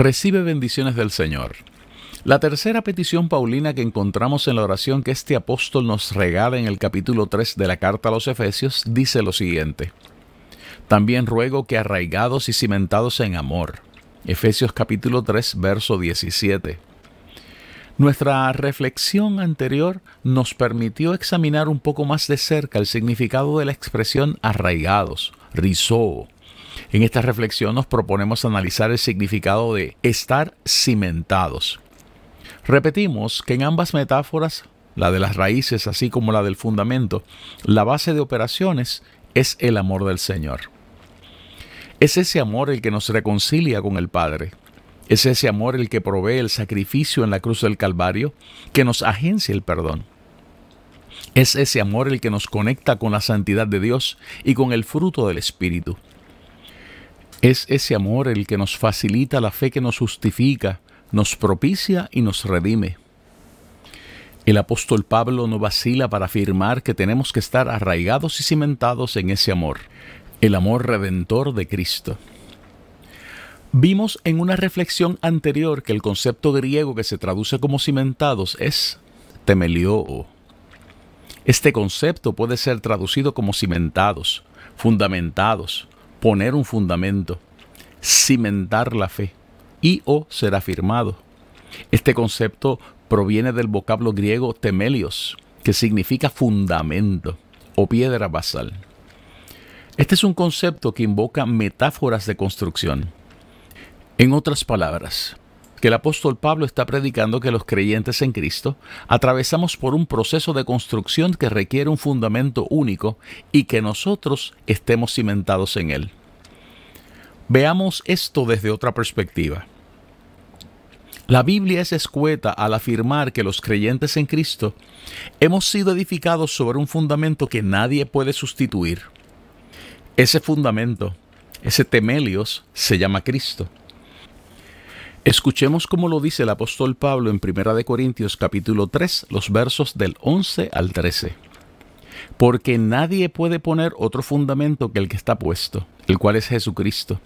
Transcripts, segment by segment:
Recibe bendiciones del Señor. La tercera petición paulina que encontramos en la oración que este apóstol nos regala en el capítulo 3 de la carta a los Efesios dice lo siguiente. También ruego que arraigados y cimentados en amor. Efesios capítulo 3 verso 17. Nuestra reflexión anterior nos permitió examinar un poco más de cerca el significado de la expresión arraigados, rizó, en esta reflexión nos proponemos analizar el significado de estar cimentados. Repetimos que en ambas metáforas, la de las raíces así como la del fundamento, la base de operaciones es el amor del Señor. Es ese amor el que nos reconcilia con el Padre. Es ese amor el que provee el sacrificio en la cruz del Calvario, que nos agencia el perdón. Es ese amor el que nos conecta con la santidad de Dios y con el fruto del Espíritu. Es ese amor el que nos facilita la fe que nos justifica, nos propicia y nos redime. El apóstol Pablo no vacila para afirmar que tenemos que estar arraigados y cimentados en ese amor, el amor redentor de Cristo. Vimos en una reflexión anterior que el concepto griego que se traduce como cimentados es temelió. Este concepto puede ser traducido como cimentados, fundamentados, poner un fundamento, cimentar la fe y o ser afirmado. Este concepto proviene del vocablo griego temelios, que significa fundamento o piedra basal. Este es un concepto que invoca metáforas de construcción. En otras palabras, que el apóstol Pablo está predicando que los creyentes en Cristo atravesamos por un proceso de construcción que requiere un fundamento único y que nosotros estemos cimentados en él. Veamos esto desde otra perspectiva. La Biblia es escueta al afirmar que los creyentes en Cristo hemos sido edificados sobre un fundamento que nadie puede sustituir. Ese fundamento, ese temelios, se llama Cristo. Escuchemos cómo lo dice el apóstol Pablo en 1 Corintios capítulo 3, los versos del 11 al 13. Porque nadie puede poner otro fundamento que el que está puesto, el cual es Jesucristo.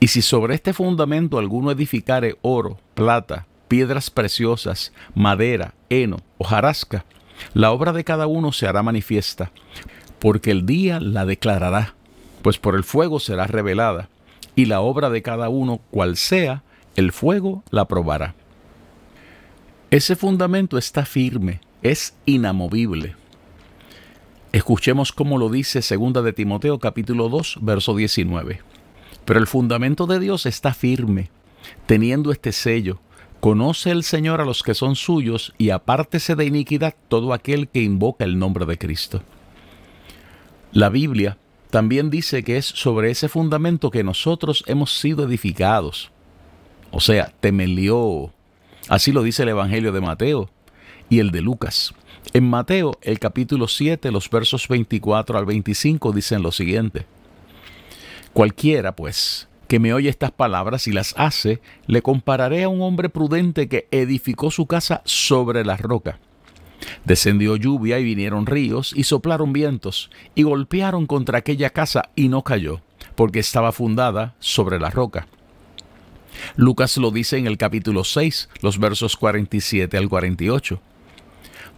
Y si sobre este fundamento alguno edificare oro, plata, piedras preciosas, madera, heno, hojarasca, la obra de cada uno se hará manifiesta, porque el día la declarará, pues por el fuego será revelada, y la obra de cada uno, cual sea, el fuego la probará. Ese fundamento está firme, es inamovible. Escuchemos cómo lo dice 2 de Timoteo capítulo 2, verso 19. Pero el fundamento de Dios está firme, teniendo este sello. Conoce el Señor a los que son suyos y apártese de iniquidad todo aquel que invoca el nombre de Cristo. La Biblia también dice que es sobre ese fundamento que nosotros hemos sido edificados o sea, temelió. Así lo dice el Evangelio de Mateo y el de Lucas. En Mateo, el capítulo 7, los versos 24 al 25 dicen lo siguiente. Cualquiera, pues, que me oye estas palabras y las hace, le compararé a un hombre prudente que edificó su casa sobre la roca. Descendió lluvia y vinieron ríos y soplaron vientos y golpearon contra aquella casa y no cayó, porque estaba fundada sobre la roca. Lucas lo dice en el capítulo 6, los versos 47 al 48.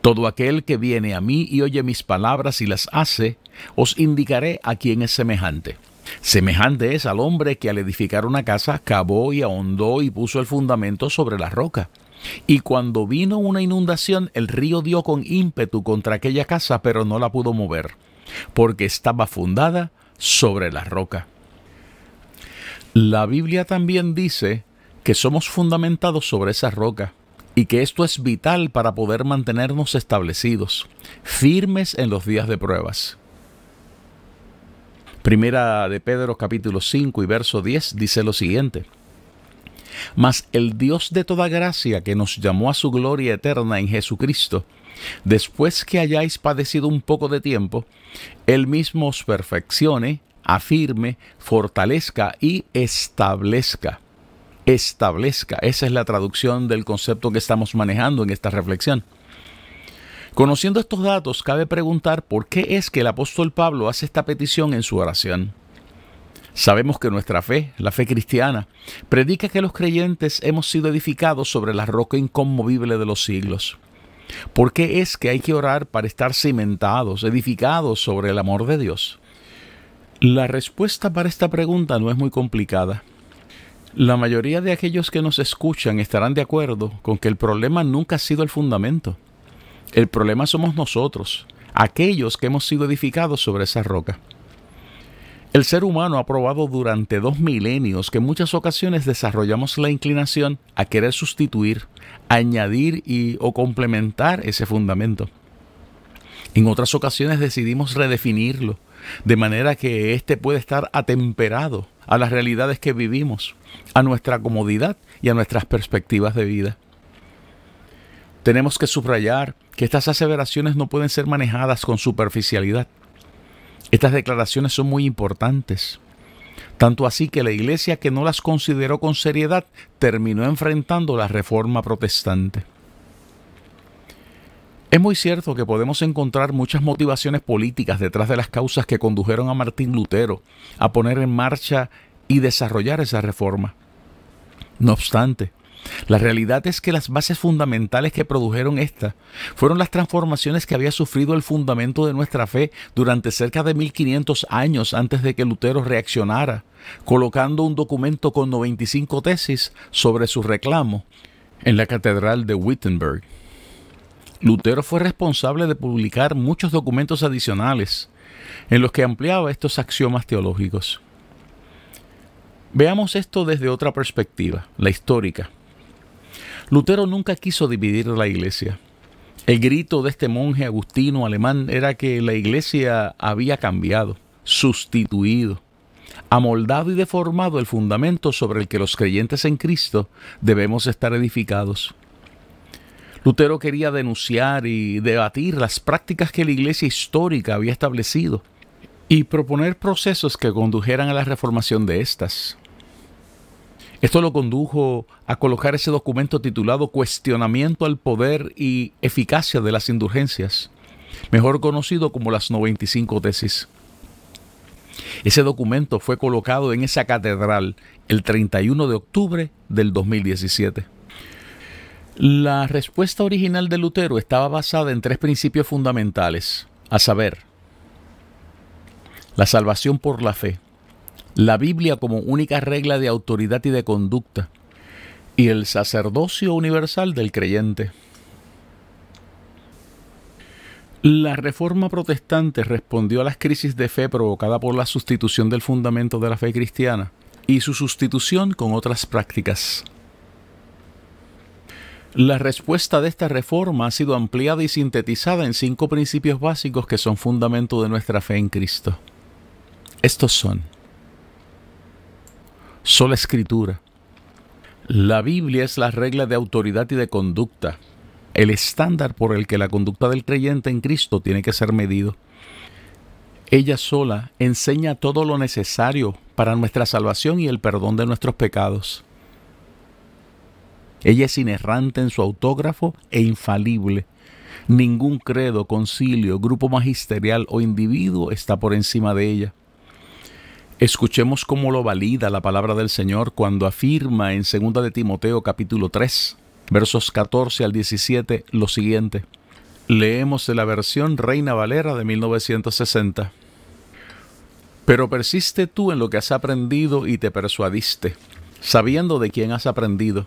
Todo aquel que viene a mí y oye mis palabras y las hace, os indicaré a quién es semejante. Semejante es al hombre que al edificar una casa cavó y ahondó y puso el fundamento sobre la roca. Y cuando vino una inundación, el río dio con ímpetu contra aquella casa, pero no la pudo mover, porque estaba fundada sobre la roca. La Biblia también dice que somos fundamentados sobre esa roca y que esto es vital para poder mantenernos establecidos, firmes en los días de pruebas. Primera de Pedro capítulo 5 y verso 10 dice lo siguiente. Mas el Dios de toda gracia que nos llamó a su gloria eterna en Jesucristo, después que hayáis padecido un poco de tiempo, Él mismo os perfeccione, afirme, fortalezca y establezca. Establezca, esa es la traducción del concepto que estamos manejando en esta reflexión. Conociendo estos datos, cabe preguntar por qué es que el apóstol Pablo hace esta petición en su oración. Sabemos que nuestra fe, la fe cristiana, predica que los creyentes hemos sido edificados sobre la roca inconmovible de los siglos. ¿Por qué es que hay que orar para estar cimentados, edificados sobre el amor de Dios? La respuesta para esta pregunta no es muy complicada. La mayoría de aquellos que nos escuchan estarán de acuerdo con que el problema nunca ha sido el fundamento. El problema somos nosotros, aquellos que hemos sido edificados sobre esa roca. El ser humano ha probado durante dos milenios que en muchas ocasiones desarrollamos la inclinación a querer sustituir, añadir y o complementar ese fundamento. En otras ocasiones decidimos redefinirlo, de manera que éste puede estar atemperado a las realidades que vivimos, a nuestra comodidad y a nuestras perspectivas de vida. Tenemos que subrayar que estas aseveraciones no pueden ser manejadas con superficialidad. Estas declaraciones son muy importantes. Tanto así que la iglesia que no las consideró con seriedad terminó enfrentando la reforma protestante. Es muy cierto que podemos encontrar muchas motivaciones políticas detrás de las causas que condujeron a Martín Lutero a poner en marcha y desarrollar esa reforma. No obstante, la realidad es que las bases fundamentales que produjeron esta fueron las transformaciones que había sufrido el fundamento de nuestra fe durante cerca de 1500 años antes de que Lutero reaccionara, colocando un documento con 95 tesis sobre su reclamo en la Catedral de Wittenberg. Lutero fue responsable de publicar muchos documentos adicionales en los que ampliaba estos axiomas teológicos. Veamos esto desde otra perspectiva, la histórica. Lutero nunca quiso dividir la iglesia. El grito de este monje agustino alemán era que la iglesia había cambiado, sustituido, amoldado y deformado el fundamento sobre el que los creyentes en Cristo debemos estar edificados. Lutero quería denunciar y debatir las prácticas que la iglesia histórica había establecido y proponer procesos que condujeran a la reformación de éstas. Esto lo condujo a colocar ese documento titulado Cuestionamiento al poder y eficacia de las indulgencias, mejor conocido como las 95 tesis. Ese documento fue colocado en esa catedral el 31 de octubre del 2017. La respuesta original de Lutero estaba basada en tres principios fundamentales, a saber, la salvación por la fe, la Biblia como única regla de autoridad y de conducta, y el sacerdocio universal del creyente. La reforma protestante respondió a las crisis de fe provocada por la sustitución del fundamento de la fe cristiana y su sustitución con otras prácticas. La respuesta de esta reforma ha sido ampliada y sintetizada en cinco principios básicos que son fundamento de nuestra fe en Cristo. Estos son sola escritura. La Biblia es la regla de autoridad y de conducta, el estándar por el que la conducta del creyente en Cristo tiene que ser medido. Ella sola enseña todo lo necesario para nuestra salvación y el perdón de nuestros pecados. Ella es inerrante en su autógrafo e infalible. Ningún credo, concilio, grupo magisterial o individuo está por encima de ella. Escuchemos cómo lo valida la palabra del Señor cuando afirma en 2 de Timoteo capítulo 3, versos 14 al 17 lo siguiente. Leemos de la versión Reina Valera de 1960. Pero persiste tú en lo que has aprendido y te persuadiste, sabiendo de quién has aprendido,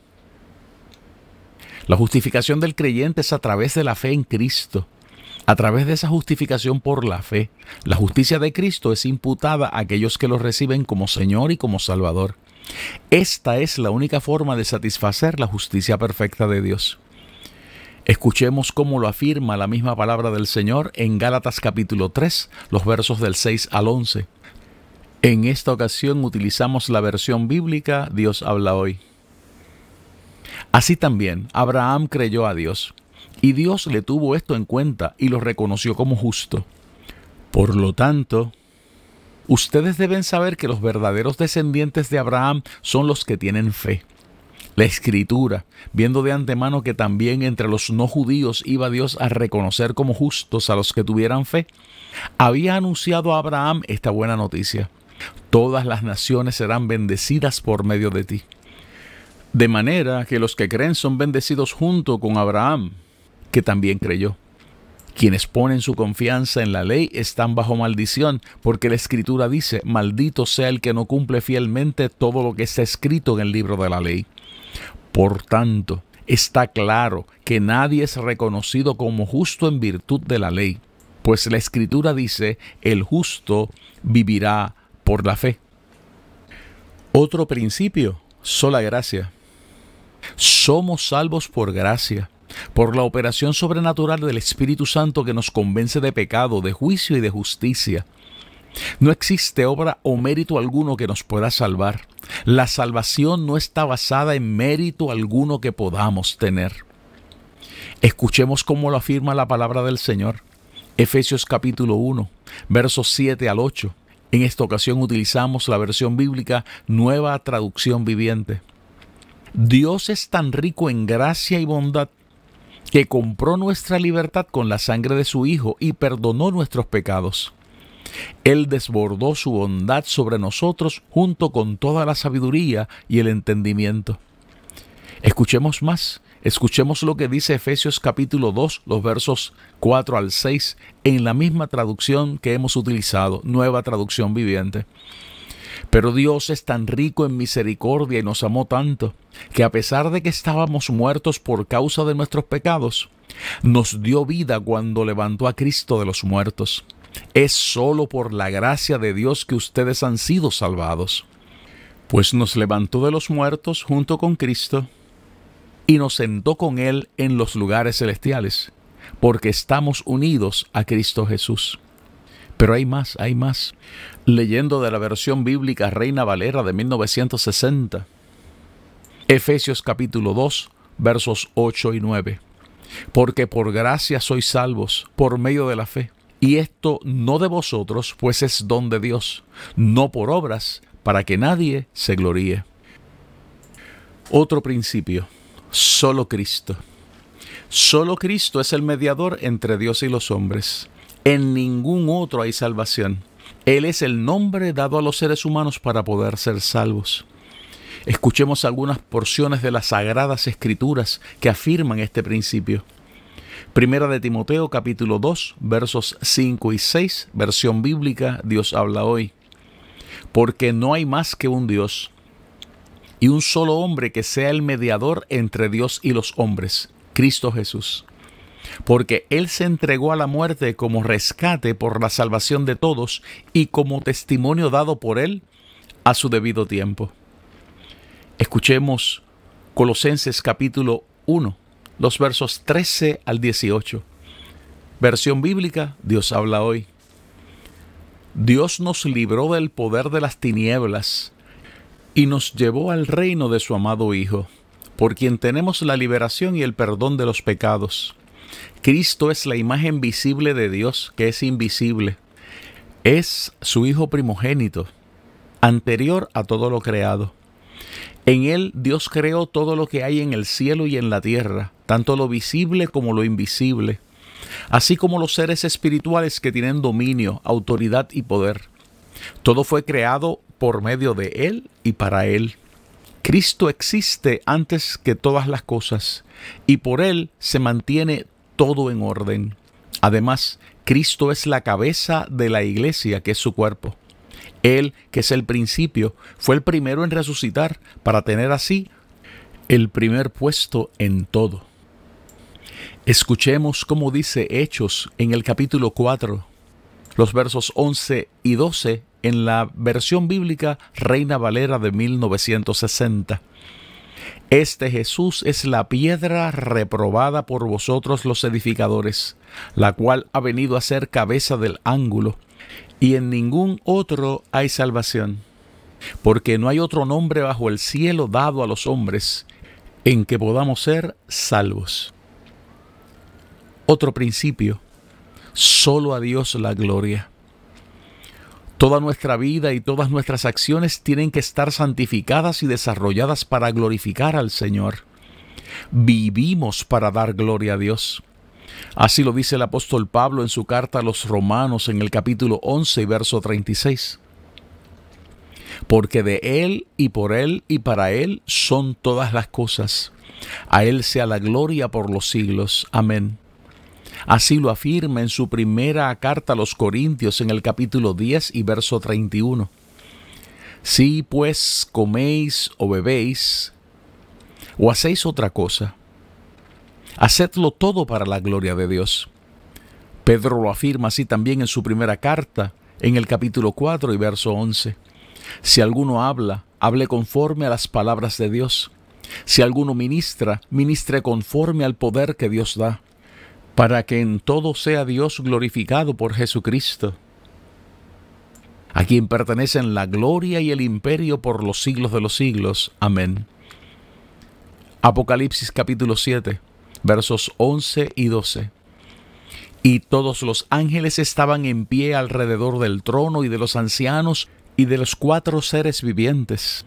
La justificación del creyente es a través de la fe en Cristo. A través de esa justificación por la fe, la justicia de Cristo es imputada a aquellos que lo reciben como Señor y como Salvador. Esta es la única forma de satisfacer la justicia perfecta de Dios. Escuchemos cómo lo afirma la misma palabra del Señor en Gálatas capítulo 3, los versos del 6 al 11. En esta ocasión utilizamos la versión bíblica Dios habla hoy. Así también, Abraham creyó a Dios, y Dios le tuvo esto en cuenta y lo reconoció como justo. Por lo tanto, ustedes deben saber que los verdaderos descendientes de Abraham son los que tienen fe. La escritura, viendo de antemano que también entre los no judíos iba Dios a reconocer como justos a los que tuvieran fe, había anunciado a Abraham esta buena noticia. Todas las naciones serán bendecidas por medio de ti. De manera que los que creen son bendecidos junto con Abraham, que también creyó. Quienes ponen su confianza en la ley están bajo maldición, porque la escritura dice, maldito sea el que no cumple fielmente todo lo que está escrito en el libro de la ley. Por tanto, está claro que nadie es reconocido como justo en virtud de la ley, pues la escritura dice, el justo vivirá por la fe. Otro principio, sola gracia. Somos salvos por gracia, por la operación sobrenatural del Espíritu Santo que nos convence de pecado, de juicio y de justicia. No existe obra o mérito alguno que nos pueda salvar. La salvación no está basada en mérito alguno que podamos tener. Escuchemos cómo lo afirma la palabra del Señor. Efesios capítulo 1, versos 7 al 8. En esta ocasión utilizamos la versión bíblica Nueva Traducción Viviente. Dios es tan rico en gracia y bondad que compró nuestra libertad con la sangre de su Hijo y perdonó nuestros pecados. Él desbordó su bondad sobre nosotros junto con toda la sabiduría y el entendimiento. Escuchemos más, escuchemos lo que dice Efesios capítulo 2, los versos 4 al 6, en la misma traducción que hemos utilizado, nueva traducción viviente. Pero Dios es tan rico en misericordia y nos amó tanto, que a pesar de que estábamos muertos por causa de nuestros pecados, nos dio vida cuando levantó a Cristo de los muertos. Es solo por la gracia de Dios que ustedes han sido salvados, pues nos levantó de los muertos junto con Cristo y nos sentó con Él en los lugares celestiales, porque estamos unidos a Cristo Jesús. Pero hay más, hay más. Leyendo de la versión bíblica Reina Valera de 1960, Efesios capítulo 2, versos 8 y 9. Porque por gracia sois salvos, por medio de la fe. Y esto no de vosotros, pues es don de Dios, no por obras, para que nadie se gloríe. Otro principio, solo Cristo. Solo Cristo es el mediador entre Dios y los hombres. En ningún otro hay salvación. Él es el nombre dado a los seres humanos para poder ser salvos. Escuchemos algunas porciones de las sagradas escrituras que afirman este principio. Primera de Timoteo capítulo 2 versos 5 y 6, versión bíblica, Dios habla hoy. Porque no hay más que un Dios y un solo hombre que sea el mediador entre Dios y los hombres, Cristo Jesús porque Él se entregó a la muerte como rescate por la salvación de todos y como testimonio dado por Él a su debido tiempo. Escuchemos Colosenses capítulo 1, los versos 13 al 18. Versión bíblica, Dios habla hoy. Dios nos libró del poder de las tinieblas y nos llevó al reino de su amado Hijo, por quien tenemos la liberación y el perdón de los pecados Cristo es la imagen visible de Dios que es invisible. Es su Hijo primogénito, anterior a todo lo creado. En Él Dios creó todo lo que hay en el cielo y en la tierra, tanto lo visible como lo invisible, así como los seres espirituales que tienen dominio, autoridad y poder. Todo fue creado por medio de Él y para Él. Cristo existe antes que todas las cosas y por Él se mantiene todo en orden. Además, Cristo es la cabeza de la iglesia, que es su cuerpo. Él, que es el principio, fue el primero en resucitar para tener así el primer puesto en todo. Escuchemos cómo dice Hechos en el capítulo 4, los versos 11 y 12 en la versión bíblica Reina Valera de 1960. Este Jesús es la piedra reprobada por vosotros los edificadores, la cual ha venido a ser cabeza del ángulo, y en ningún otro hay salvación, porque no hay otro nombre bajo el cielo dado a los hombres en que podamos ser salvos. Otro principio, solo a Dios la gloria. Toda nuestra vida y todas nuestras acciones tienen que estar santificadas y desarrolladas para glorificar al Señor. Vivimos para dar gloria a Dios. Así lo dice el apóstol Pablo en su carta a los romanos en el capítulo 11 y verso 36. Porque de Él y por Él y para Él son todas las cosas. A Él sea la gloria por los siglos. Amén. Así lo afirma en su primera carta a los Corintios en el capítulo 10 y verso 31. Si pues coméis o bebéis o hacéis otra cosa, hacedlo todo para la gloria de Dios. Pedro lo afirma así también en su primera carta, en el capítulo 4 y verso 11. Si alguno habla, hable conforme a las palabras de Dios. Si alguno ministra, ministre conforme al poder que Dios da para que en todo sea Dios glorificado por Jesucristo, a quien pertenecen la gloria y el imperio por los siglos de los siglos. Amén. Apocalipsis capítulo 7, versos 11 y 12. Y todos los ángeles estaban en pie alrededor del trono y de los ancianos y de los cuatro seres vivientes.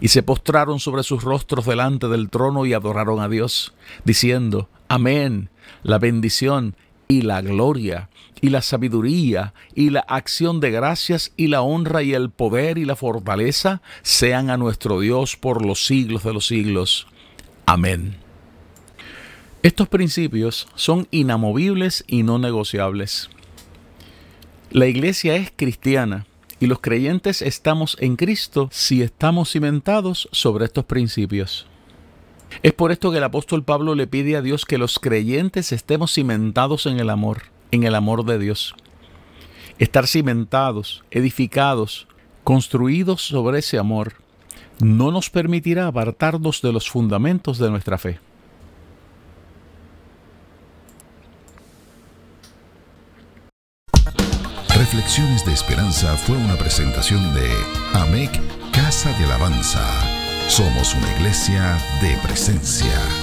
Y se postraron sobre sus rostros delante del trono y adoraron a Dios, diciendo, Amén. La bendición y la gloria y la sabiduría y la acción de gracias y la honra y el poder y la fortaleza sean a nuestro Dios por los siglos de los siglos. Amén. Estos principios son inamovibles y no negociables. La iglesia es cristiana y los creyentes estamos en Cristo si estamos cimentados sobre estos principios. Es por esto que el apóstol Pablo le pide a Dios que los creyentes estemos cimentados en el amor, en el amor de Dios. Estar cimentados, edificados, construidos sobre ese amor, no nos permitirá apartarnos de los fundamentos de nuestra fe. Reflexiones de Esperanza fue una presentación de AMEC Casa de Alabanza. Somos una iglesia de presencia.